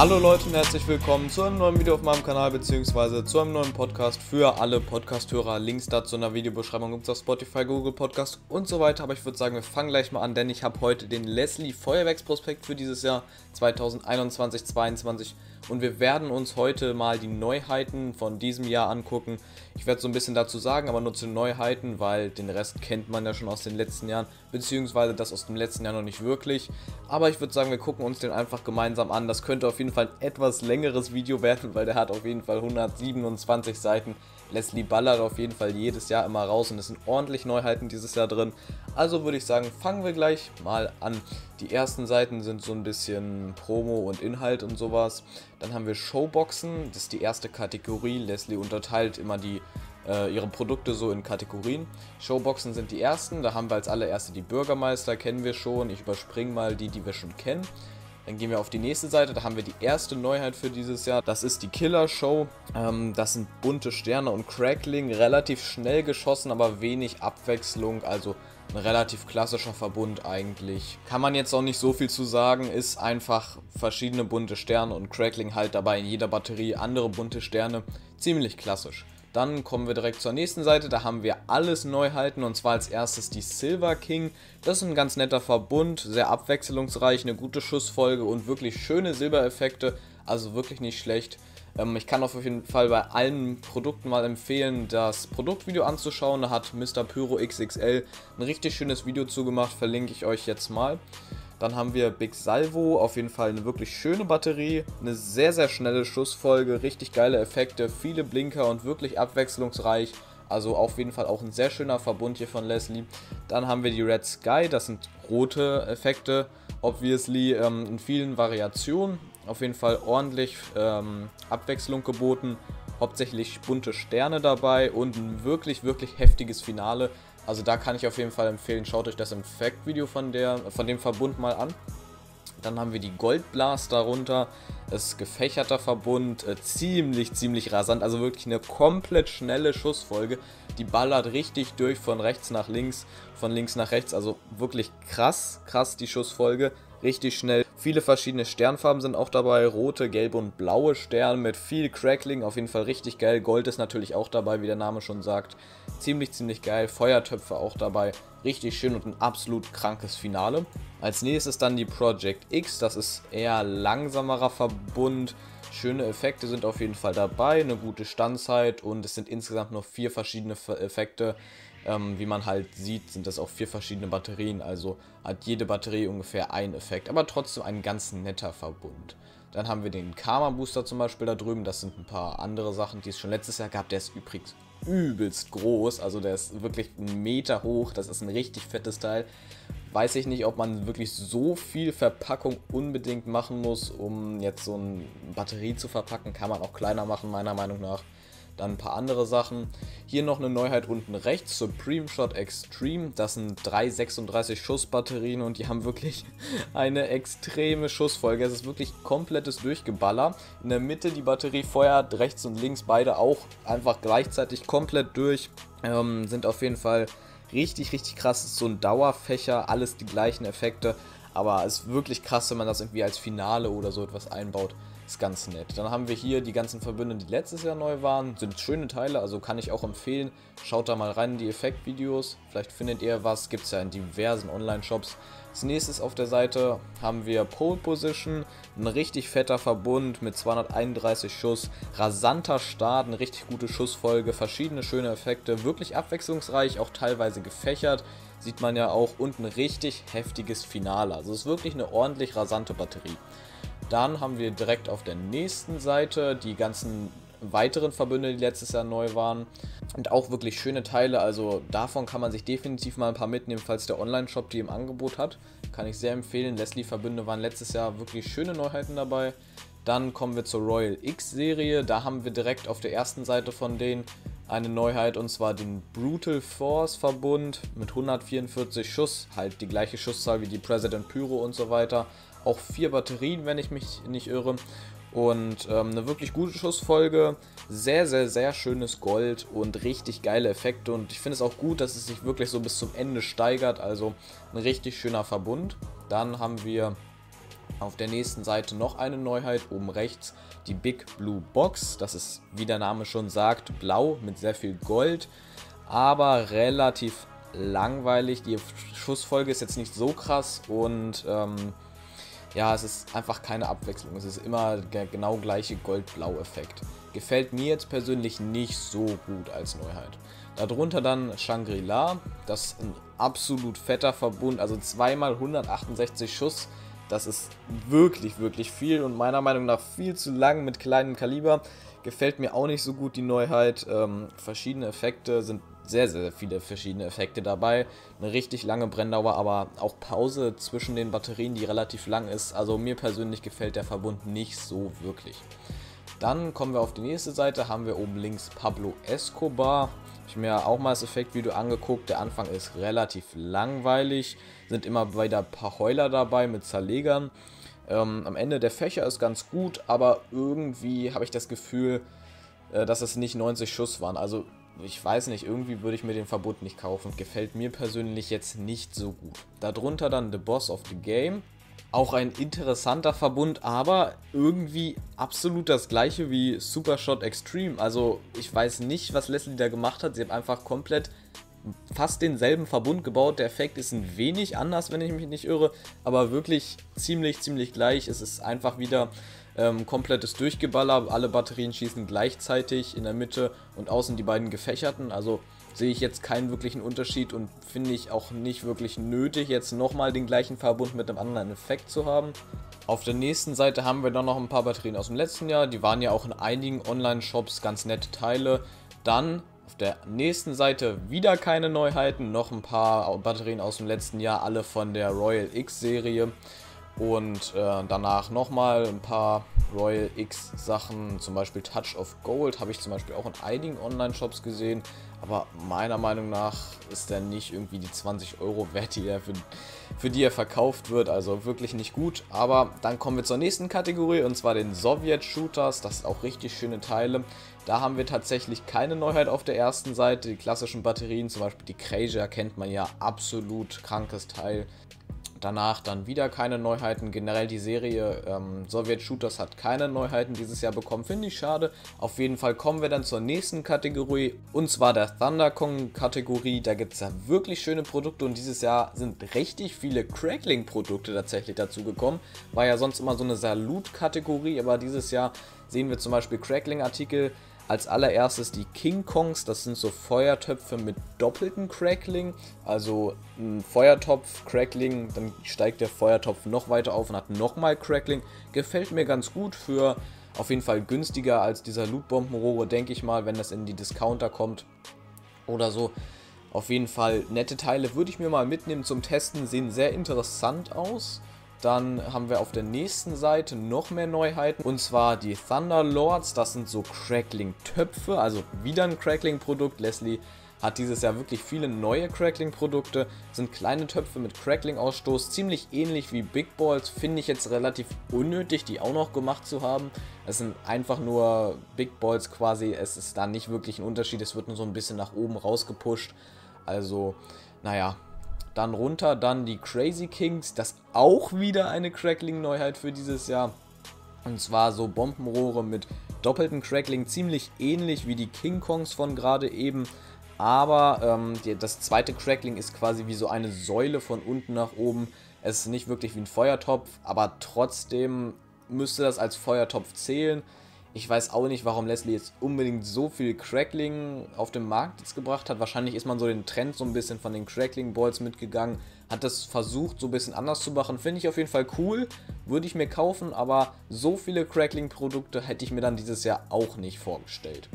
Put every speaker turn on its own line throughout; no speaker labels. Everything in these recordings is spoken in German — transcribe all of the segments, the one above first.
Hallo Leute und herzlich willkommen zu einem neuen Video auf meinem Kanal bzw. zu einem neuen Podcast für alle Podcast-Hörer. Links dazu in der Videobeschreibung gibt es auf Spotify, Google Podcast und so weiter. Aber ich würde sagen, wir fangen gleich mal an, denn ich habe heute den Leslie Feuerwerksprospekt für dieses Jahr 2021-22 und wir werden uns heute mal die Neuheiten von diesem Jahr angucken. Ich werde so ein bisschen dazu sagen, aber nur zu Neuheiten, weil den Rest kennt man ja schon aus den letzten Jahren, beziehungsweise das aus dem letzten Jahr noch nicht wirklich. Aber ich würde sagen, wir gucken uns den einfach gemeinsam an. Das könnte auf jeden Fall ein etwas längeres Video werden, weil der hat auf jeden Fall 127 Seiten. Leslie ballert auf jeden Fall jedes Jahr immer raus und es sind ordentlich Neuheiten dieses Jahr drin. Also würde ich sagen, fangen wir gleich mal an. Die ersten Seiten sind so ein bisschen Promo und Inhalt und sowas. Dann haben wir Showboxen, das ist die erste Kategorie. Leslie unterteilt immer die äh, ihre Produkte so in Kategorien. Showboxen sind die ersten, da haben wir als allererste die Bürgermeister, kennen wir schon. Ich überspringe mal die, die wir schon kennen. Dann gehen wir auf die nächste Seite, da haben wir die erste Neuheit für dieses Jahr. Das ist die Killer Show. Ähm, das sind bunte Sterne und Crackling, relativ schnell geschossen, aber wenig Abwechslung, also ein relativ klassischer Verbund eigentlich. Kann man jetzt auch nicht so viel zu sagen, ist einfach verschiedene bunte Sterne und Crackling halt dabei in jeder Batterie andere bunte Sterne. Ziemlich klassisch. Dann kommen wir direkt zur nächsten Seite, da haben wir alles Neuheiten und zwar als erstes die Silver King. Das ist ein ganz netter Verbund, sehr abwechslungsreich, eine gute Schussfolge und wirklich schöne Silbereffekte, also wirklich nicht schlecht. Ähm, ich kann auf jeden Fall bei allen Produkten mal empfehlen, das Produktvideo anzuschauen. Da hat Mr. Pyro XXL ein richtig schönes Video zugemacht, verlinke ich euch jetzt mal. Dann haben wir Big Salvo, auf jeden Fall eine wirklich schöne Batterie, eine sehr, sehr schnelle Schussfolge, richtig geile Effekte, viele Blinker und wirklich abwechslungsreich. Also auf jeden Fall auch ein sehr schöner Verbund hier von Leslie. Dann haben wir die Red Sky, das sind rote Effekte, obviously ähm, in vielen Variationen. Auf jeden Fall ordentlich ähm, Abwechslung geboten, hauptsächlich bunte Sterne dabei und ein wirklich, wirklich heftiges Finale. Also da kann ich auf jeden Fall empfehlen, schaut euch das Effekt-Video von, von dem Verbund mal an. Dann haben wir die Goldblast darunter. Das ist gefächerter Verbund, äh, ziemlich, ziemlich rasant. Also wirklich eine komplett schnelle Schussfolge. Die ballert richtig durch von rechts nach links, von links nach rechts. Also wirklich krass, krass die Schussfolge richtig schnell. Viele verschiedene Sternfarben sind auch dabei, rote, gelbe und blaue Sterne mit viel Crackling, auf jeden Fall richtig geil. Gold ist natürlich auch dabei, wie der Name schon sagt. Ziemlich, ziemlich geil. Feuertöpfe auch dabei, richtig schön und ein absolut krankes Finale. Als nächstes dann die Project X, das ist eher langsamerer Verbund. Schöne Effekte sind auf jeden Fall dabei, eine gute Standzeit und es sind insgesamt noch vier verschiedene Effekte. Ähm, wie man halt sieht, sind das auch vier verschiedene Batterien, also hat jede Batterie ungefähr einen Effekt, aber trotzdem ein ganz netter Verbund. Dann haben wir den Karma Booster zum Beispiel da drüben, das sind ein paar andere Sachen, die es schon letztes Jahr gab. Der ist übrigens übelst groß, also der ist wirklich einen Meter hoch, das ist ein richtig fettes Teil. Weiß ich nicht, ob man wirklich so viel Verpackung unbedingt machen muss, um jetzt so eine Batterie zu verpacken. Kann man auch kleiner machen, meiner Meinung nach. Dann ein paar andere Sachen. Hier noch eine Neuheit unten rechts, Supreme Shot Extreme. Das sind drei 36 Schuss Batterien und die haben wirklich eine extreme Schussfolge. Es ist wirklich komplettes Durchgeballer. In der Mitte die Batterie feuert, rechts und links beide auch einfach gleichzeitig komplett durch. Ähm, sind auf jeden Fall richtig, richtig krass. Ist so ein Dauerfächer, alles die gleichen Effekte. Aber es ist wirklich krass, wenn man das irgendwie als Finale oder so etwas einbaut. Ist ganz nett. Dann haben wir hier die ganzen Verbünde, die letztes Jahr neu waren. Sind schöne Teile, also kann ich auch empfehlen. Schaut da mal rein in die Effektvideos. Vielleicht findet ihr was. Gibt es ja in diversen Online-Shops. Als nächstes auf der Seite haben wir Pole Position, ein richtig fetter Verbund mit 231 Schuss, rasanter Start, eine richtig gute Schussfolge, verschiedene schöne Effekte, wirklich abwechslungsreich, auch teilweise gefächert. Sieht man ja auch und ein richtig heftiges Finale. Also es ist wirklich eine ordentlich rasante Batterie. Dann haben wir direkt auf der nächsten Seite die ganzen weiteren Verbünde, die letztes Jahr neu waren. Und auch wirklich schöne Teile, also davon kann man sich definitiv mal ein paar mitnehmen, falls der Online-Shop die im Angebot hat. Kann ich sehr empfehlen. Leslie-Verbünde waren letztes Jahr wirklich schöne Neuheiten dabei. Dann kommen wir zur Royal X-Serie. Da haben wir direkt auf der ersten Seite von denen eine Neuheit und zwar den Brutal Force Verbund mit 144 Schuss, halt die gleiche Schusszahl wie die President Pyro und so weiter auch vier Batterien, wenn ich mich nicht irre. Und ähm, eine wirklich gute Schussfolge, sehr, sehr, sehr schönes Gold und richtig geile Effekte. Und ich finde es auch gut, dass es sich wirklich so bis zum Ende steigert. Also ein richtig schöner Verbund. Dann haben wir Auf der nächsten Seite noch eine Neuheit, oben rechts die Big Blue Box. Das ist, wie der Name schon sagt, blau mit sehr viel Gold, aber relativ langweilig. Die Schussfolge ist jetzt nicht so krass und ähm, ja, es ist einfach keine Abwechslung. Es ist immer der genau gleiche Gold-Blau-Effekt. Gefällt mir jetzt persönlich nicht so gut als Neuheit. Darunter dann Shangri-La, das ist ein absolut fetter Verbund, also zweimal 168 Schuss. Das ist wirklich, wirklich viel und meiner Meinung nach viel zu lang mit kleinem Kaliber. Gefällt mir auch nicht so gut die Neuheit. Ähm, verschiedene Effekte sind sehr, sehr viele verschiedene Effekte dabei. Eine richtig lange Brenndauer, aber auch Pause zwischen den Batterien, die relativ lang ist. Also mir persönlich gefällt der Verbund nicht so wirklich. Dann kommen wir auf die nächste Seite, haben wir oben links Pablo Escobar. Habe ich mir auch mal das Effektvideo angeguckt. Der Anfang ist relativ langweilig, sind immer wieder ein paar Heuler dabei mit Zerlegern. Ähm, am Ende der Fächer ist ganz gut, aber irgendwie habe ich das Gefühl, äh, dass es nicht 90 Schuss waren. Also ich weiß nicht, irgendwie würde ich mir den Verbot nicht kaufen. Gefällt mir persönlich jetzt nicht so gut. Darunter dann The Boss of the Game. Auch ein interessanter Verbund, aber irgendwie absolut das gleiche wie Super Shot Extreme. Also ich weiß nicht, was Leslie da gemacht hat. Sie haben einfach komplett fast denselben Verbund gebaut. Der Effekt ist ein wenig anders, wenn ich mich nicht irre, aber wirklich ziemlich, ziemlich gleich. Es ist einfach wieder ähm, komplettes Durchgeballer. Alle Batterien schießen gleichzeitig in der Mitte und außen die beiden gefächerten. Also sehe ich jetzt keinen wirklichen Unterschied und finde ich auch nicht wirklich nötig, jetzt nochmal den gleichen Verbund mit einem anderen Effekt zu haben. Auf der nächsten Seite haben wir dann noch ein paar Batterien aus dem letzten Jahr. Die waren ja auch in einigen Online-Shops ganz nette Teile. Dann auf der nächsten Seite wieder keine Neuheiten, noch ein paar Batterien aus dem letzten Jahr, alle von der Royal X Serie. Und äh, danach nochmal ein paar Royal X Sachen, zum Beispiel Touch of Gold, habe ich zum Beispiel auch in einigen Online-Shops gesehen. Aber meiner Meinung nach ist der nicht irgendwie die 20 Euro wert, die er für, für die er verkauft wird. Also wirklich nicht gut. Aber dann kommen wir zur nächsten Kategorie und zwar den Sowjet Shooters. Das sind auch richtig schöne Teile. Da haben wir tatsächlich keine Neuheit auf der ersten Seite. Die klassischen Batterien, zum Beispiel die Krasia, kennt man ja absolut krankes Teil. Danach dann wieder keine Neuheiten. Generell die Serie ähm, Sowjet Shooters hat keine Neuheiten dieses Jahr bekommen. Finde ich schade. Auf jeden Fall kommen wir dann zur nächsten Kategorie. Und zwar der Thunder Kong Kategorie. Da gibt es ja wirklich schöne Produkte. Und dieses Jahr sind richtig viele Crackling Produkte tatsächlich dazu gekommen. War ja sonst immer so eine Salut-Kategorie. Aber dieses Jahr sehen wir zum Beispiel Crackling Artikel als allererstes die King Kongs, das sind so Feuertöpfe mit doppelten Crackling. Also ein Feuertopf, Crackling, dann steigt der Feuertopf noch weiter auf und hat nochmal Crackling. Gefällt mir ganz gut für auf jeden Fall günstiger als dieser Lootbombenrohre, denke ich mal, wenn das in die Discounter kommt oder so. Auf jeden Fall nette Teile würde ich mir mal mitnehmen zum Testen, sehen sehr interessant aus. Dann haben wir auf der nächsten Seite noch mehr Neuheiten und zwar die Thunderlords. Das sind so Crackling-Töpfe, also wieder ein Crackling-Produkt. Leslie hat dieses Jahr wirklich viele neue Crackling-Produkte. Sind kleine Töpfe mit Crackling-Ausstoß, ziemlich ähnlich wie Big Balls. Finde ich jetzt relativ unnötig, die auch noch gemacht zu haben. Es sind einfach nur Big Balls quasi. Es ist da nicht wirklich ein Unterschied. Es wird nur so ein bisschen nach oben rausgepusht. Also, naja, dann runter, dann die Crazy Kings, das auch wieder eine Crackling-Neuheit für dieses Jahr. Und zwar so Bombenrohre mit doppelten Crackling, ziemlich ähnlich wie die King Kongs von gerade eben. Aber ähm, die, das zweite Crackling ist quasi wie so eine Säule von unten nach oben. Es ist nicht wirklich wie ein Feuertopf, aber trotzdem müsste das als Feuertopf zählen. Ich weiß auch nicht, warum Leslie jetzt unbedingt so viel Crackling auf den Markt jetzt gebracht hat. Wahrscheinlich ist man so den Trend so ein bisschen von den Crackling Balls mitgegangen. Hat das versucht, so ein bisschen anders zu machen. Finde ich auf jeden Fall cool. Würde ich mir kaufen, aber so viele Crackling-Produkte hätte ich mir dann dieses Jahr auch nicht vorgestellt.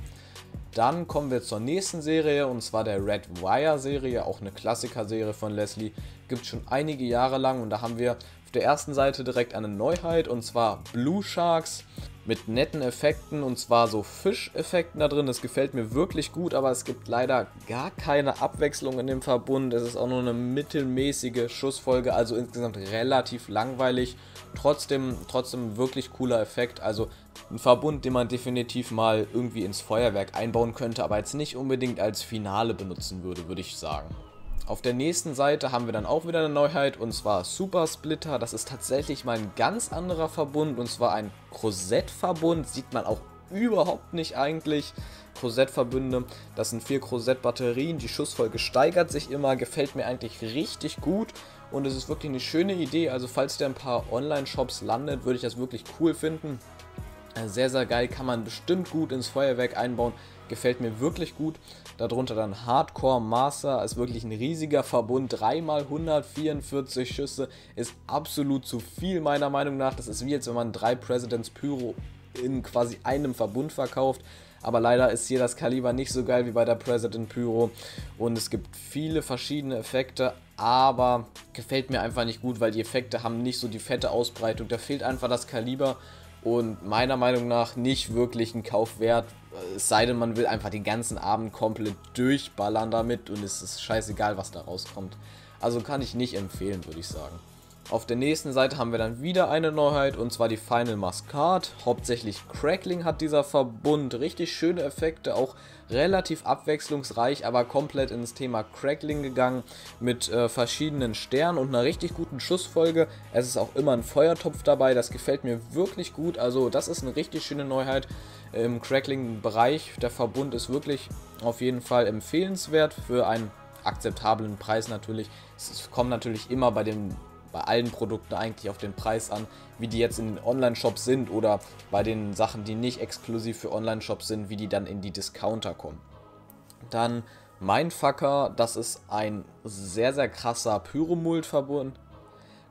Dann kommen wir zur nächsten Serie und zwar der Red Wire Serie, auch eine Klassiker-Serie von Leslie. Gibt schon einige Jahre lang und da haben wir der ersten Seite direkt eine Neuheit und zwar Blue Sharks mit netten Effekten und zwar so Fischeffekten da drin. Das gefällt mir wirklich gut, aber es gibt leider gar keine Abwechslung in dem Verbund. Es ist auch nur eine mittelmäßige Schussfolge, also insgesamt relativ langweilig. Trotzdem, trotzdem wirklich cooler Effekt. Also ein Verbund, den man definitiv mal irgendwie ins Feuerwerk einbauen könnte, aber jetzt nicht unbedingt als Finale benutzen würde, würde ich sagen. Auf der nächsten Seite haben wir dann auch wieder eine Neuheit und zwar Super Splitter. Das ist tatsächlich mal ein ganz anderer Verbund und zwar ein Crosette-Verbund. Sieht man auch überhaupt nicht eigentlich. Crosette-Verbünde, das sind vier Crosette-Batterien. Die Schussfolge steigert sich immer, gefällt mir eigentlich richtig gut und es ist wirklich eine schöne Idee. Also, falls der ein paar Online-Shops landet, würde ich das wirklich cool finden. Sehr, sehr geil, kann man bestimmt gut ins Feuerwerk einbauen. Gefällt mir wirklich gut. Darunter dann Hardcore Master, ist wirklich ein riesiger Verbund. 3x144 Schüsse ist absolut zu viel meiner Meinung nach. Das ist wie jetzt, wenn man drei Presidents Pyro in quasi einem Verbund verkauft. Aber leider ist hier das Kaliber nicht so geil wie bei der President Pyro. Und es gibt viele verschiedene Effekte, aber gefällt mir einfach nicht gut, weil die Effekte haben nicht so die fette Ausbreitung. Da fehlt einfach das Kaliber und meiner Meinung nach nicht wirklich ein Kauf wert. Es sei denn, man will einfach den ganzen Abend komplett durchballern damit und es ist scheißegal, was da rauskommt. Also kann ich nicht empfehlen, würde ich sagen. Auf der nächsten Seite haben wir dann wieder eine Neuheit und zwar die Final Mascard. Hauptsächlich Crackling hat dieser Verbund. Richtig schöne Effekte, auch relativ abwechslungsreich, aber komplett ins Thema Crackling gegangen mit äh, verschiedenen Sternen und einer richtig guten Schussfolge. Es ist auch immer ein Feuertopf dabei, das gefällt mir wirklich gut. Also das ist eine richtig schöne Neuheit im Crackling-Bereich. Der Verbund ist wirklich auf jeden Fall empfehlenswert für einen akzeptablen Preis natürlich. Es kommt natürlich immer bei dem bei allen Produkten eigentlich auf den Preis an, wie die jetzt in den Online-Shops sind oder bei den Sachen, die nicht exklusiv für Online-Shops sind, wie die dann in die Discounter kommen. Dann Mindfucker, das ist ein sehr, sehr krasser Pyromult-Verbund.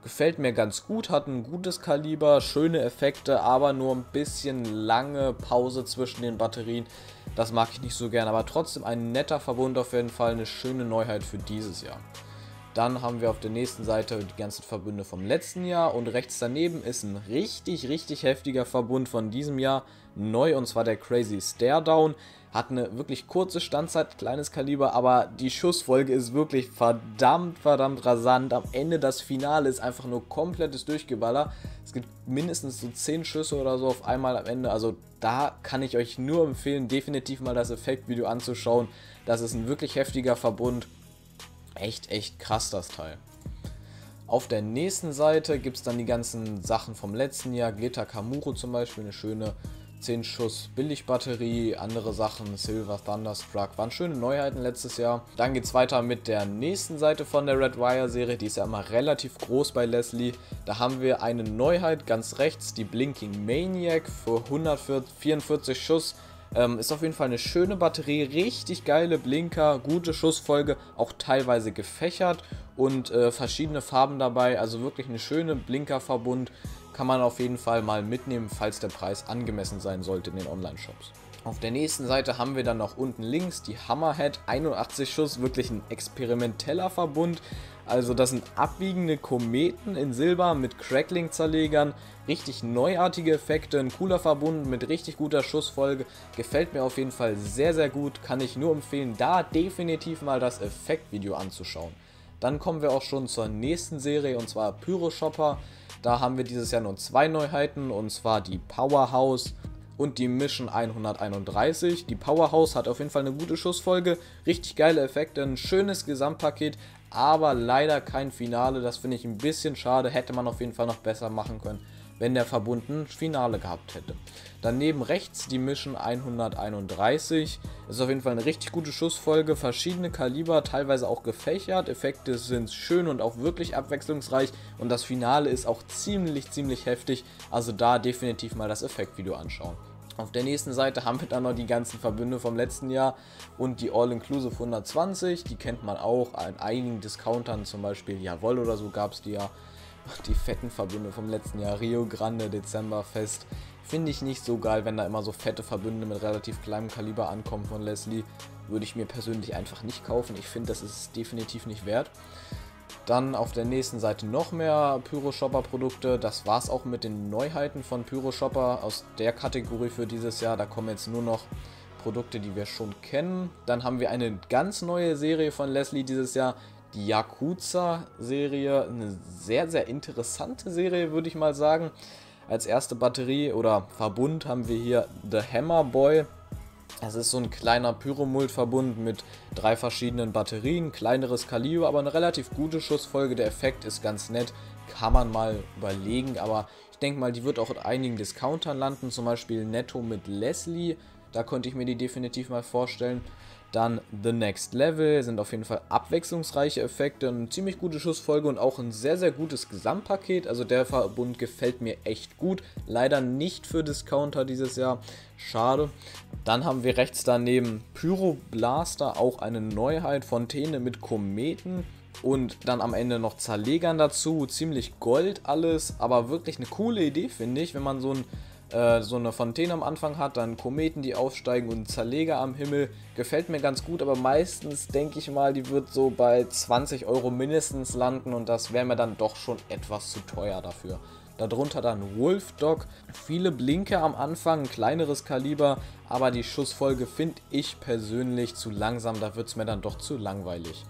Gefällt mir ganz gut, hat ein gutes Kaliber, schöne Effekte, aber nur ein bisschen lange Pause zwischen den Batterien. Das mag ich nicht so gern, aber trotzdem ein netter Verbund auf jeden Fall, eine schöne Neuheit für dieses Jahr. Dann haben wir auf der nächsten Seite die ganzen Verbünde vom letzten Jahr und rechts daneben ist ein richtig, richtig heftiger Verbund von diesem Jahr neu und zwar der Crazy Stare Down. Hat eine wirklich kurze Standzeit, kleines Kaliber, aber die Schussfolge ist wirklich verdammt, verdammt rasant. Am Ende das Finale ist einfach nur komplettes Durchgeballer. Es gibt mindestens so 10 Schüsse oder so auf einmal am Ende. Also da kann ich euch nur empfehlen, definitiv mal das Effektvideo anzuschauen. Das ist ein wirklich heftiger Verbund echt, echt krass, das Teil. Auf der nächsten Seite gibt es dann die ganzen Sachen vom letzten Jahr. Glitter Kamuro zum Beispiel, eine schöne 10 Schuss Billigbatterie, andere Sachen, Silver Thunderstruck, waren schöne Neuheiten letztes Jahr. Dann geht es weiter mit der nächsten Seite von der Red Wire Serie, die ist ja immer relativ groß bei Leslie. Da haben wir eine Neuheit ganz rechts, die Blinking Maniac für 144 Schuss ähm, ist auf jeden Fall eine schöne Batterie, richtig geile Blinker, gute Schussfolge, auch teilweise gefächert und äh, verschiedene Farben dabei. Also wirklich eine schöne Blinkerverbund. Kann man auf jeden Fall mal mitnehmen, falls der Preis angemessen sein sollte in den Online-Shops. Auf der nächsten Seite haben wir dann noch unten links die Hammerhead 81 Schuss, wirklich ein experimenteller Verbund. Also das sind abwiegende Kometen in Silber mit Crackling-Zerlegern, richtig neuartige Effekte, ein cooler Verbund mit richtig guter Schussfolge. Gefällt mir auf jeden Fall sehr, sehr gut, kann ich nur empfehlen, da definitiv mal das Effektvideo anzuschauen. Dann kommen wir auch schon zur nächsten Serie und zwar Pyro Shopper. Da haben wir dieses Jahr nur zwei Neuheiten und zwar die Powerhouse und die Mission 131. Die Powerhouse hat auf jeden Fall eine gute Schussfolge, richtig geile Effekte, ein schönes Gesamtpaket, aber leider kein Finale. Das finde ich ein bisschen schade. Hätte man auf jeden Fall noch besser machen können, wenn der Verbund ein Finale gehabt hätte. Daneben rechts die Mission 131. Ist auf jeden Fall eine richtig gute Schussfolge. Verschiedene Kaliber, teilweise auch gefächert. Effekte sind schön und auch wirklich abwechslungsreich. Und das Finale ist auch ziemlich, ziemlich heftig. Also da definitiv mal das Effektvideo anschauen. Auf der nächsten Seite haben wir dann noch die ganzen Verbünde vom letzten Jahr und die All-Inclusive 120. Die kennt man auch an einigen Discountern, zum Beispiel Jawoll oder so gab es die ja. Die fetten Verbünde vom letzten Jahr, Rio Grande, Dezemberfest. Finde ich nicht so geil, wenn da immer so fette Verbünde mit relativ kleinem Kaliber ankommen von Leslie. Würde ich mir persönlich einfach nicht kaufen. Ich finde, das ist definitiv nicht wert. Dann auf der nächsten Seite noch mehr Pyro Shopper Produkte. Das war es auch mit den Neuheiten von Pyro Shopper aus der Kategorie für dieses Jahr. Da kommen jetzt nur noch Produkte, die wir schon kennen. Dann haben wir eine ganz neue Serie von Leslie dieses Jahr. Die Yakuza-Serie. Eine sehr, sehr interessante Serie, würde ich mal sagen. Als erste Batterie oder Verbund haben wir hier The Hammer Boy. Es ist so ein kleiner Pyromult-Verbund mit drei verschiedenen Batterien, kleineres Kaliber, aber eine relativ gute Schussfolge. Der Effekt ist ganz nett, kann man mal überlegen, aber ich denke mal, die wird auch in einigen Discountern landen, zum Beispiel Netto mit Leslie. Da könnte ich mir die definitiv mal vorstellen. Dann The Next Level sind auf jeden Fall abwechslungsreiche Effekte, eine ziemlich gute Schussfolge und auch ein sehr, sehr gutes Gesamtpaket. Also der Verbund gefällt mir echt gut. Leider nicht für Discounter dieses Jahr. Schade. Dann haben wir rechts daneben Pyro Blaster, auch eine Neuheit. Fontäne mit Kometen. Und dann am Ende noch Zerlegern dazu. Ziemlich gold alles, aber wirklich eine coole Idee, finde ich, wenn man so ein äh, so eine Fontäne am Anfang hat, dann Kometen, die aufsteigen und Zerleger am Himmel. Gefällt mir ganz gut, aber meistens denke ich mal, die wird so bei 20 Euro mindestens landen und das wäre mir dann doch schon etwas zu teuer dafür. Darunter dann Wolf Dog. Viele Blinker am Anfang, ein kleineres Kaliber, aber die Schussfolge finde ich persönlich zu langsam, da wird es mir dann doch zu langweilig.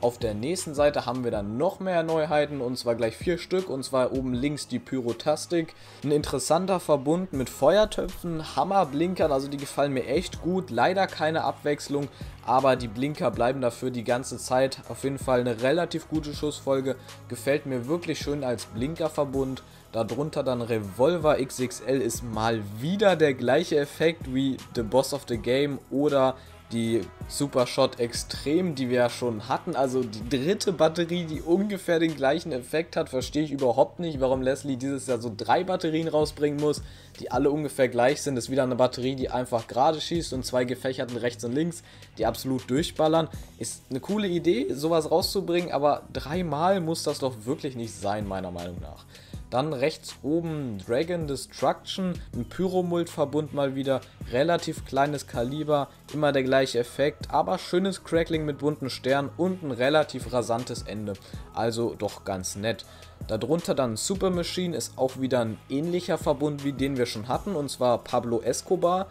Auf der nächsten Seite haben wir dann noch mehr Neuheiten und zwar gleich vier Stück und zwar oben links die Pyrotastik. Ein interessanter Verbund mit Feuertöpfen, Hammerblinkern, also die gefallen mir echt gut. Leider keine Abwechslung, aber die Blinker bleiben dafür die ganze Zeit. Auf jeden Fall eine relativ gute Schussfolge, gefällt mir wirklich schön als Blinkerverbund. Darunter dann Revolver XXL ist mal wieder der gleiche Effekt wie The Boss of the Game oder die Super Shot Extrem, die wir ja schon hatten. Also die dritte Batterie, die ungefähr den gleichen Effekt hat, verstehe ich überhaupt nicht, warum Leslie dieses Jahr so drei Batterien rausbringen muss, die alle ungefähr gleich sind. Das ist wieder eine Batterie, die einfach gerade schießt und zwei gefächerten rechts und links, die absolut durchballern. Ist eine coole Idee, sowas rauszubringen, aber dreimal muss das doch wirklich nicht sein, meiner Meinung nach. Dann rechts oben Dragon Destruction, ein Pyromult-Verbund mal wieder, relativ kleines Kaliber, immer der gleiche Effekt, aber schönes Crackling mit bunten Sternen und ein relativ rasantes Ende, also doch ganz nett. Darunter dann Super Machine ist auch wieder ein ähnlicher Verbund wie den wir schon hatten, und zwar Pablo Escobar.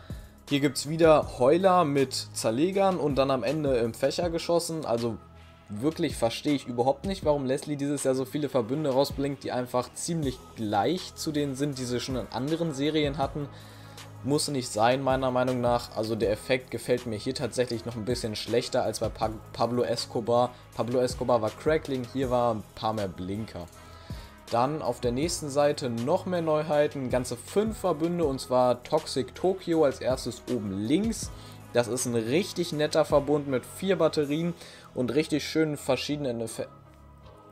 Hier gibt es wieder Heuler mit Zerlegern und dann am Ende im Fächer geschossen, also wirklich verstehe ich überhaupt nicht, warum Leslie dieses Jahr so viele Verbünde rausblinkt, die einfach ziemlich gleich zu denen sind, die sie schon in anderen Serien hatten. Muss nicht sein, meiner Meinung nach. Also der Effekt gefällt mir hier tatsächlich noch ein bisschen schlechter als bei pa Pablo Escobar. Pablo Escobar war Crackling, hier war ein paar mehr Blinker. Dann auf der nächsten Seite noch mehr Neuheiten, ganze fünf Verbünde und zwar Toxic Tokyo als erstes oben links. Das ist ein richtig netter Verbund mit vier Batterien und richtig schönen verschiedenen Effekten.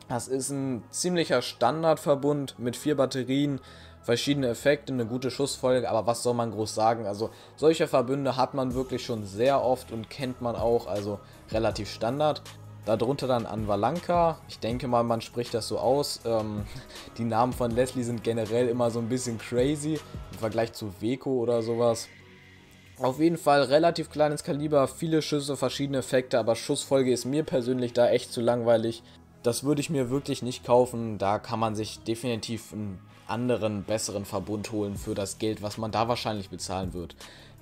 Das ist ein ziemlicher Standardverbund mit vier Batterien, verschiedene Effekte, eine gute Schussfolge, aber was soll man groß sagen? Also solche Verbünde hat man wirklich schon sehr oft und kennt man auch, also relativ Standard. Darunter dann Anvalanka, ich denke mal, man spricht das so aus. Ähm, die Namen von Leslie sind generell immer so ein bisschen crazy im Vergleich zu Weko oder sowas. Auf jeden Fall relativ kleines Kaliber, viele Schüsse, verschiedene Effekte, aber Schussfolge ist mir persönlich da echt zu langweilig. Das würde ich mir wirklich nicht kaufen. Da kann man sich definitiv einen anderen, besseren Verbund holen für das Geld, was man da wahrscheinlich bezahlen wird.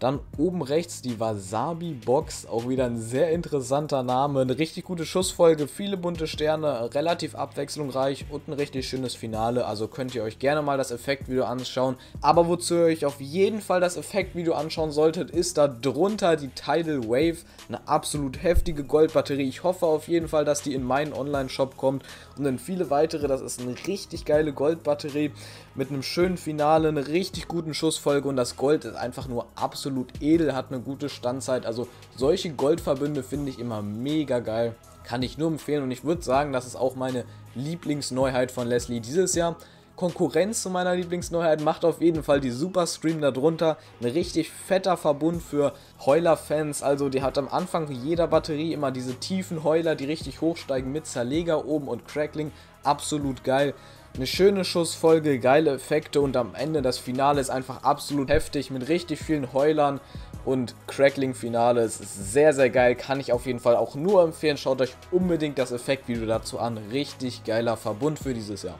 Dann oben rechts die Wasabi Box, auch wieder ein sehr interessanter Name, eine richtig gute Schussfolge, viele bunte Sterne, relativ abwechslungsreich und ein richtig schönes Finale, also könnt ihr euch gerne mal das Effektvideo anschauen. Aber wozu ihr euch auf jeden Fall das Effektvideo anschauen solltet, ist da drunter die Tidal Wave, eine absolut heftige Goldbatterie. Ich hoffe auf jeden Fall, dass die in meinen Online-Shop kommt und dann viele weitere. Das ist eine richtig geile Goldbatterie mit einem schönen Finale, einer richtig guten Schussfolge und das Gold ist einfach nur absolut edel, hat eine gute Standzeit. Also solche Goldverbünde finde ich immer mega geil. Kann ich nur empfehlen und ich würde sagen, das ist auch meine Lieblingsneuheit von Leslie dieses Jahr. Konkurrenz zu meiner Lieblingsneuheit macht auf jeden Fall die Superstream darunter. Ein richtig fetter Verbund für Heuler-Fans. Also die hat am Anfang jeder Batterie immer diese tiefen Heuler, die richtig hochsteigen mit Zerleger oben und Crackling. Absolut geil. Eine schöne Schussfolge, geile Effekte und am Ende das Finale ist einfach absolut heftig mit richtig vielen Heulern und Crackling-Finale. Es ist sehr, sehr geil. Kann ich auf jeden Fall auch nur empfehlen. Schaut euch unbedingt das Effektvideo dazu an. Richtig geiler Verbund für dieses Jahr.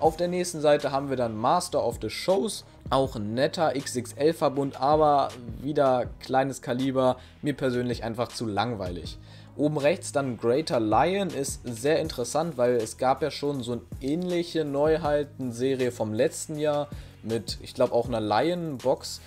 Auf der nächsten Seite haben wir dann Master of the Shows. Auch ein netter XXL-Verbund, aber wieder kleines Kaliber. Mir persönlich einfach zu langweilig. Oben rechts dann Greater Lion ist sehr interessant, weil es gab ja schon so eine ähnliche Neuheiten-Serie vom letzten Jahr mit, ich glaube, auch einer Lion-Box.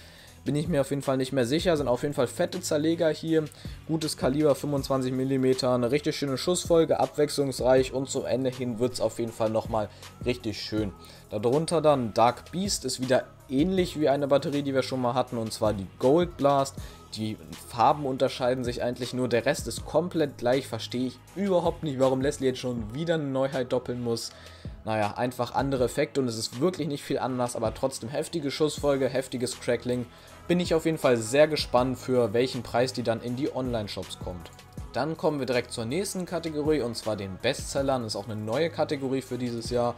bin ich mir auf jeden Fall nicht mehr sicher. Sind auf jeden Fall fette Zerleger hier. Gutes Kaliber, 25 mm, eine richtig schöne Schussfolge, abwechslungsreich und zum Ende hin wird es auf jeden Fall nochmal richtig schön. Darunter dann Dark Beast ist wieder ähnlich wie eine Batterie, die wir schon mal hatten, und zwar die Gold Blast. Die Farben unterscheiden sich eigentlich nur, der Rest ist komplett gleich, verstehe ich überhaupt nicht, warum Leslie jetzt schon wieder eine Neuheit doppeln muss. Naja, einfach andere Effekte und es ist wirklich nicht viel anders, aber trotzdem heftige Schussfolge, heftiges Crackling. Bin ich auf jeden Fall sehr gespannt, für welchen Preis die dann in die Online-Shops kommt. Dann kommen wir direkt zur nächsten Kategorie und zwar den Bestsellern. Das ist auch eine neue Kategorie für dieses Jahr.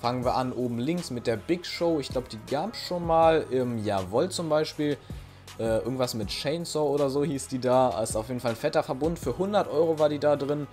Fangen wir an oben links mit der Big Show. Ich glaube, die gab es schon mal im Jawohl zum Beispiel. Äh, irgendwas mit Chainsaw oder so hieß die da. Ist auf jeden Fall ein fetter Verbund. Für 100 Euro war die da drin.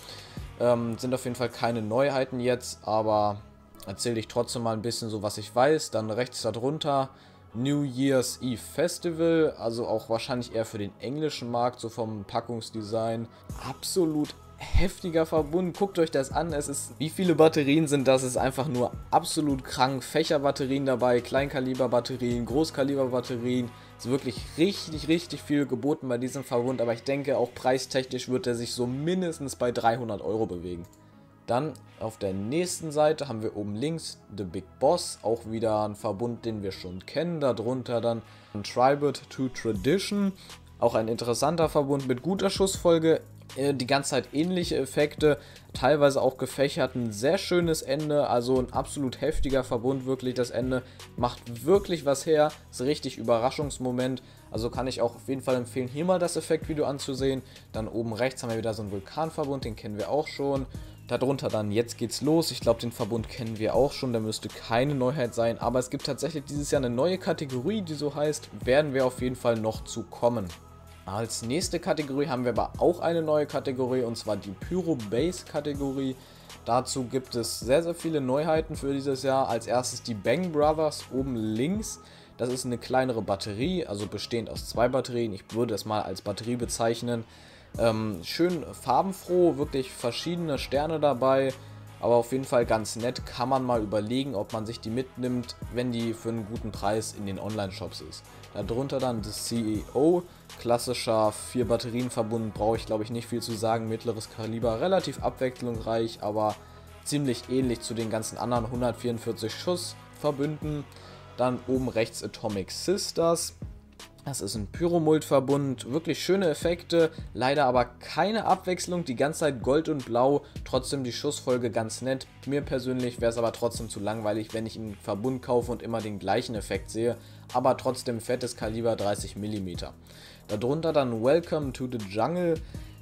Ähm, sind auf jeden Fall keine Neuheiten jetzt, aber erzähle ich trotzdem mal ein bisschen so, was ich weiß. Dann rechts darunter New Year's Eve Festival, also auch wahrscheinlich eher für den englischen Markt, so vom Packungsdesign. Absolut heftiger Verbund. Guckt euch das an. Es ist, wie viele Batterien sind das? Es ist einfach nur absolut krank. Fächerbatterien dabei, Kleinkaliberbatterien, Großkaliberbatterien. Ist wirklich richtig, richtig viel geboten bei diesem Verbund. Aber ich denke, auch preistechnisch wird er sich so mindestens bei 300 Euro bewegen. Dann auf der nächsten Seite haben wir oben links The Big Boss, auch wieder ein Verbund, den wir schon kennen. Darunter dann ein Tribute to Tradition, auch ein interessanter Verbund mit guter Schussfolge, die ganze Zeit ähnliche Effekte, teilweise auch gefächert, ein sehr schönes Ende, also ein absolut heftiger Verbund, wirklich. Das Ende, macht wirklich was her, ist richtig Überraschungsmoment, also kann ich auch auf jeden Fall empfehlen, hier mal das Effektvideo anzusehen, dann oben rechts haben wir wieder so einen Vulkanverbund, den kennen wir auch schon, darunter dann Jetzt geht's los, ich glaube den Verbund kennen wir auch schon, der müsste keine Neuheit sein, aber es gibt tatsächlich dieses Jahr eine neue Kategorie, die so heißt, werden wir auf jeden Fall noch zu kommen. Als nächste Kategorie haben wir aber auch eine neue Kategorie und zwar die Pyro Base Kategorie. Dazu gibt es sehr, sehr viele Neuheiten für dieses Jahr. Als erstes die Bang Brothers oben links. Das ist eine kleinere Batterie, also bestehend aus zwei Batterien. Ich würde es mal als Batterie bezeichnen. Ähm, schön farbenfroh, wirklich verschiedene Sterne dabei. Aber auf jeden Fall ganz nett, kann man mal überlegen, ob man sich die mitnimmt, wenn die für einen guten Preis in den Online-Shops ist. Darunter dann das CEO, klassischer 4 Batterien Verbund, brauche ich glaube ich nicht viel zu sagen, mittleres Kaliber, relativ abwechslungsreich, aber ziemlich ähnlich zu den ganzen anderen 144 Schuss Verbünden. Dann oben rechts Atomic Sisters, das ist ein Pyromult-Verbund, wirklich schöne Effekte, leider aber keine Abwechslung, die ganze Zeit Gold und Blau, trotzdem die Schussfolge ganz nett. Mir persönlich wäre es aber trotzdem zu langweilig, wenn ich einen Verbund kaufe und immer den gleichen Effekt sehe, aber trotzdem fettes Kaliber 30 mm. Darunter dann Welcome to the Jungle,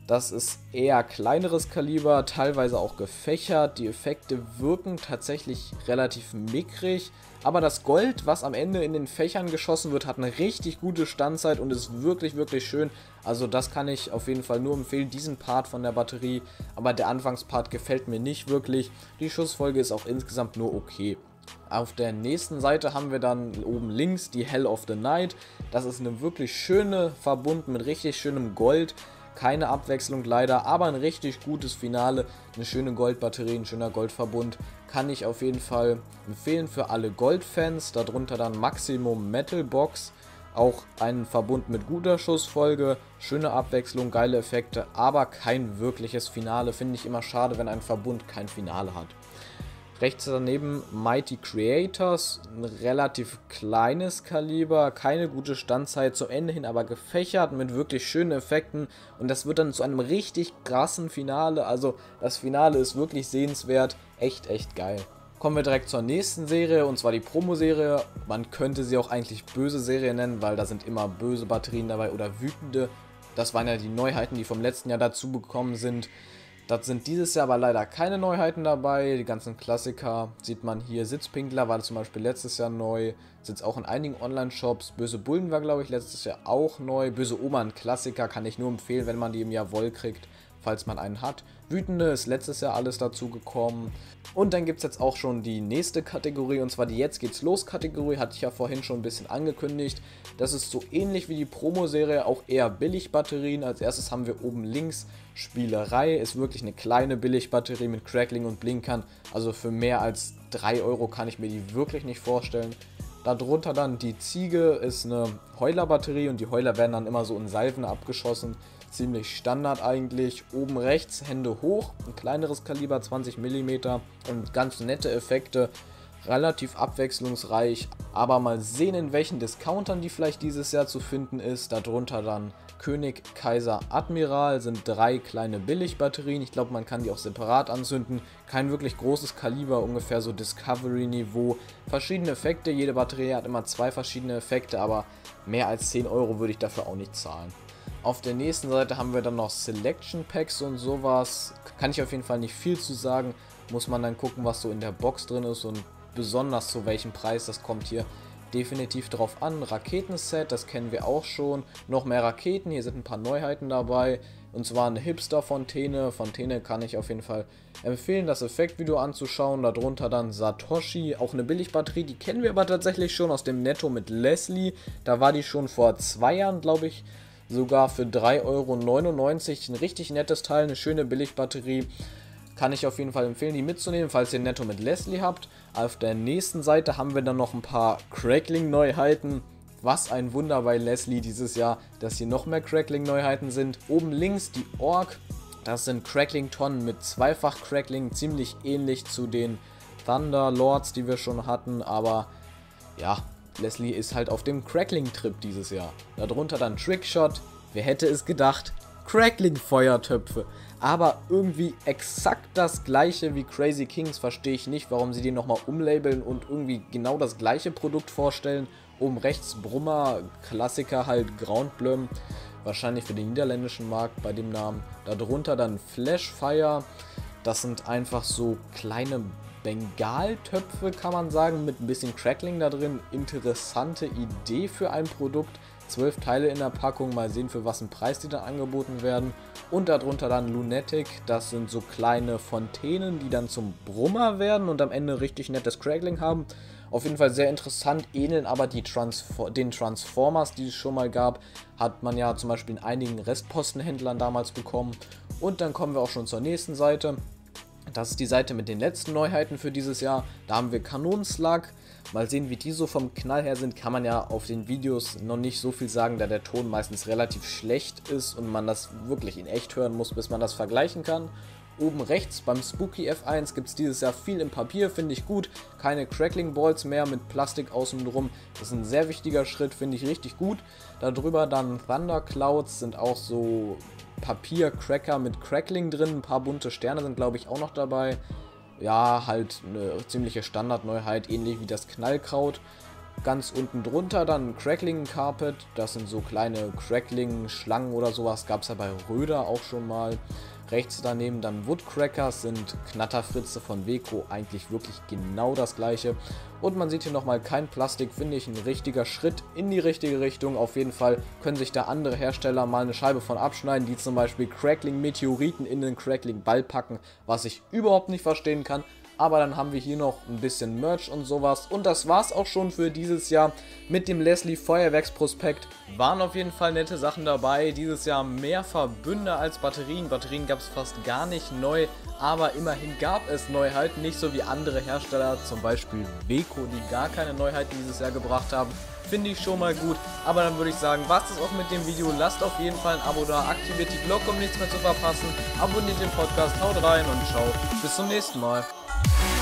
das ist eher kleineres Kaliber, teilweise auch gefächert. Die Effekte wirken tatsächlich relativ mickrig. Aber das Gold, was am Ende in den Fächern geschossen wird, hat eine richtig gute Standzeit und ist wirklich, wirklich schön. Also das kann ich auf jeden Fall nur empfehlen, diesen Part von der Batterie. Aber der Anfangspart gefällt mir nicht wirklich. Die Schussfolge ist auch insgesamt nur okay. Auf der nächsten Seite haben wir dann oben links die Hell of the Night. Das ist eine wirklich schöne Verbund mit richtig schönem Gold. Keine Abwechslung leider, aber ein richtig gutes Finale. Eine schöne Goldbatterie, ein schöner Goldverbund. Kann ich auf jeden Fall empfehlen für alle Goldfans. Darunter dann Maximum Metal Box. Auch ein Verbund mit guter Schussfolge, schöne Abwechslung, geile Effekte, aber kein wirkliches Finale. Finde ich immer schade, wenn ein Verbund kein Finale hat. Rechts daneben Mighty Creators, ein relativ kleines Kaliber, keine gute Standzeit, zum Ende hin aber gefächert mit wirklich schönen Effekten und das wird dann zu einem richtig krassen Finale, also das Finale ist wirklich sehenswert, echt, echt geil. Kommen wir direkt zur nächsten Serie und zwar die Promo-Serie. Man könnte sie auch eigentlich böse Serie nennen, weil da sind immer böse Batterien dabei oder wütende. Das waren ja die Neuheiten, die vom letzten Jahr dazu bekommen sind. Das sind dieses Jahr aber leider keine Neuheiten dabei. Die ganzen Klassiker sieht man hier. Sitzpinkler war zum Beispiel letztes Jahr neu. Sitzt auch in einigen Online-Shops. Böse Bullen war, glaube ich, letztes Jahr auch neu. Böse Oma, ein Klassiker, kann ich nur empfehlen, wenn man die im Jahr Woll kriegt falls man einen hat. Wütende ist letztes Jahr alles dazu gekommen. Und dann gibt es jetzt auch schon die nächste Kategorie, und zwar die Jetzt geht's los Kategorie, hatte ich ja vorhin schon ein bisschen angekündigt. Das ist so ähnlich wie die Promo-Serie, auch eher Billigbatterien. Als erstes haben wir oben links Spielerei, ist wirklich eine kleine Billigbatterie mit Crackling und Blinkern. Also für mehr als 3 Euro kann ich mir die wirklich nicht vorstellen. Darunter dann die Ziege ist eine Heuler-Batterie und die Heuler werden dann immer so in Salven abgeschossen. Ziemlich Standard eigentlich. Oben rechts Hände hoch, ein kleineres Kaliber 20 mm und ganz nette Effekte relativ abwechslungsreich, aber mal sehen, in welchen Discountern die vielleicht dieses Jahr zu finden ist. Darunter dann König, Kaiser, Admiral sind drei kleine Billigbatterien. Ich glaube, man kann die auch separat anzünden. Kein wirklich großes Kaliber, ungefähr so Discovery-Niveau. Verschiedene Effekte, jede Batterie hat immer zwei verschiedene Effekte, aber mehr als 10 Euro würde ich dafür auch nicht zahlen. Auf der nächsten Seite haben wir dann noch Selection Packs und sowas. Kann ich auf jeden Fall nicht viel zu sagen. Muss man dann gucken, was so in der Box drin ist und besonders zu welchem Preis das kommt hier definitiv drauf an. Raketenset, das kennen wir auch schon. Noch mehr Raketen, hier sind ein paar Neuheiten dabei. Und zwar eine Hipster-Fontäne. Fontäne kann ich auf jeden Fall empfehlen, das Effektvideo anzuschauen. Darunter dann Satoshi, auch eine Billigbatterie. Die kennen wir aber tatsächlich schon aus dem Netto mit Leslie. Da war die schon vor zwei Jahren, glaube ich, sogar für 3,99 Euro. Ein richtig nettes Teil, eine schöne Billigbatterie. Kann ich auf jeden Fall empfehlen, die mitzunehmen, falls ihr Netto mit Leslie habt. Auf der nächsten Seite haben wir dann noch ein paar Crackling-Neuheiten. Was ein Wunder bei Leslie dieses Jahr, dass hier noch mehr Crackling-Neuheiten sind. Oben links die Ork. Das sind Crackling-Tonnen mit zweifach Crackling, ziemlich ähnlich zu den Thunder Lords, die wir schon hatten. Aber ja, Leslie ist halt auf dem Crackling-Trip dieses Jahr. Darunter dann Trickshot. Wer hätte es gedacht? Crackling-Feuertöpfe. Aber irgendwie exakt das gleiche wie Crazy Kings verstehe ich nicht, warum sie die nochmal umlabeln und irgendwie genau das gleiche Produkt vorstellen. Oben rechts Brummer, Klassiker halt Groundblum, wahrscheinlich für den niederländischen Markt bei dem Namen. Darunter dann Flashfire, das sind einfach so kleine Bengaltöpfe, kann man sagen, mit ein bisschen Crackling da drin. Interessante Idee für ein Produkt. Zwölf Teile in der Packung, mal sehen für was ein Preis die dann angeboten werden. Und darunter dann Lunatic, das sind so kleine Fontänen, die dann zum Brummer werden und am Ende richtig nettes Crackling haben. Auf jeden Fall sehr interessant, ähneln aber Transfor den Transformers, die es schon mal gab, hat man ja zum Beispiel in einigen Restpostenhändlern damals bekommen. Und dann kommen wir auch schon zur nächsten Seite. Das ist die Seite mit den letzten Neuheiten für dieses Jahr. Da haben wir Kanonenslag. Mal sehen, wie die so vom Knall her sind, kann man ja auf den Videos noch nicht so viel sagen, da der Ton meistens relativ schlecht ist und man das wirklich in echt hören muss, bis man das vergleichen kann. Oben rechts beim Spooky F1 gibt es dieses Jahr viel im Papier, finde ich gut. Keine Crackling Balls mehr mit Plastik außen drum. Das ist ein sehr wichtiger Schritt, finde ich richtig gut. Darüber dann Thunder Clouds sind auch so Papiercracker mit Crackling drin. Ein paar bunte Sterne sind, glaube ich, auch noch dabei ja, halt eine ziemliche Standardneuheit, ähnlich wie das Knallkraut. Ganz unten drunter dann Crackling Carpet, das sind so kleine Crackling-Schlangen oder sowas, gab es ja bei Röder auch schon mal. Rechts daneben dann Woodcrackers sind Knatterfritze von Weco, eigentlich wirklich genau das gleiche. Und man sieht hier nochmal kein Plastik, finde ich ein richtiger Schritt in die richtige Richtung. Auf jeden Fall können sich da andere Hersteller mal eine Scheibe von abschneiden, die zum Beispiel Crackling Meteoriten in den Crackling Ball packen, was ich überhaupt nicht verstehen kann. Aber dann haben wir hier noch ein bisschen Merch und sowas. Und das war's auch schon für dieses Jahr mit dem Leslie Feuerwerksprospekt. Waren auf jeden Fall nette Sachen dabei. Dieses Jahr mehr Verbünde als Batterien. Batterien gab es fast gar nicht neu. Aber immerhin gab es Neuheiten. Nicht so wie andere Hersteller, zum Beispiel Beko, die gar keine Neuheiten dieses Jahr gebracht haben. Finde ich schon mal gut. Aber dann würde ich sagen, was ist auch mit dem Video. Lasst auf jeden Fall ein Abo da, aktiviert die Glocke, um nichts mehr zu verpassen. Abonniert den Podcast, haut rein und ciao. Bis zum nächsten Mal. Yeah.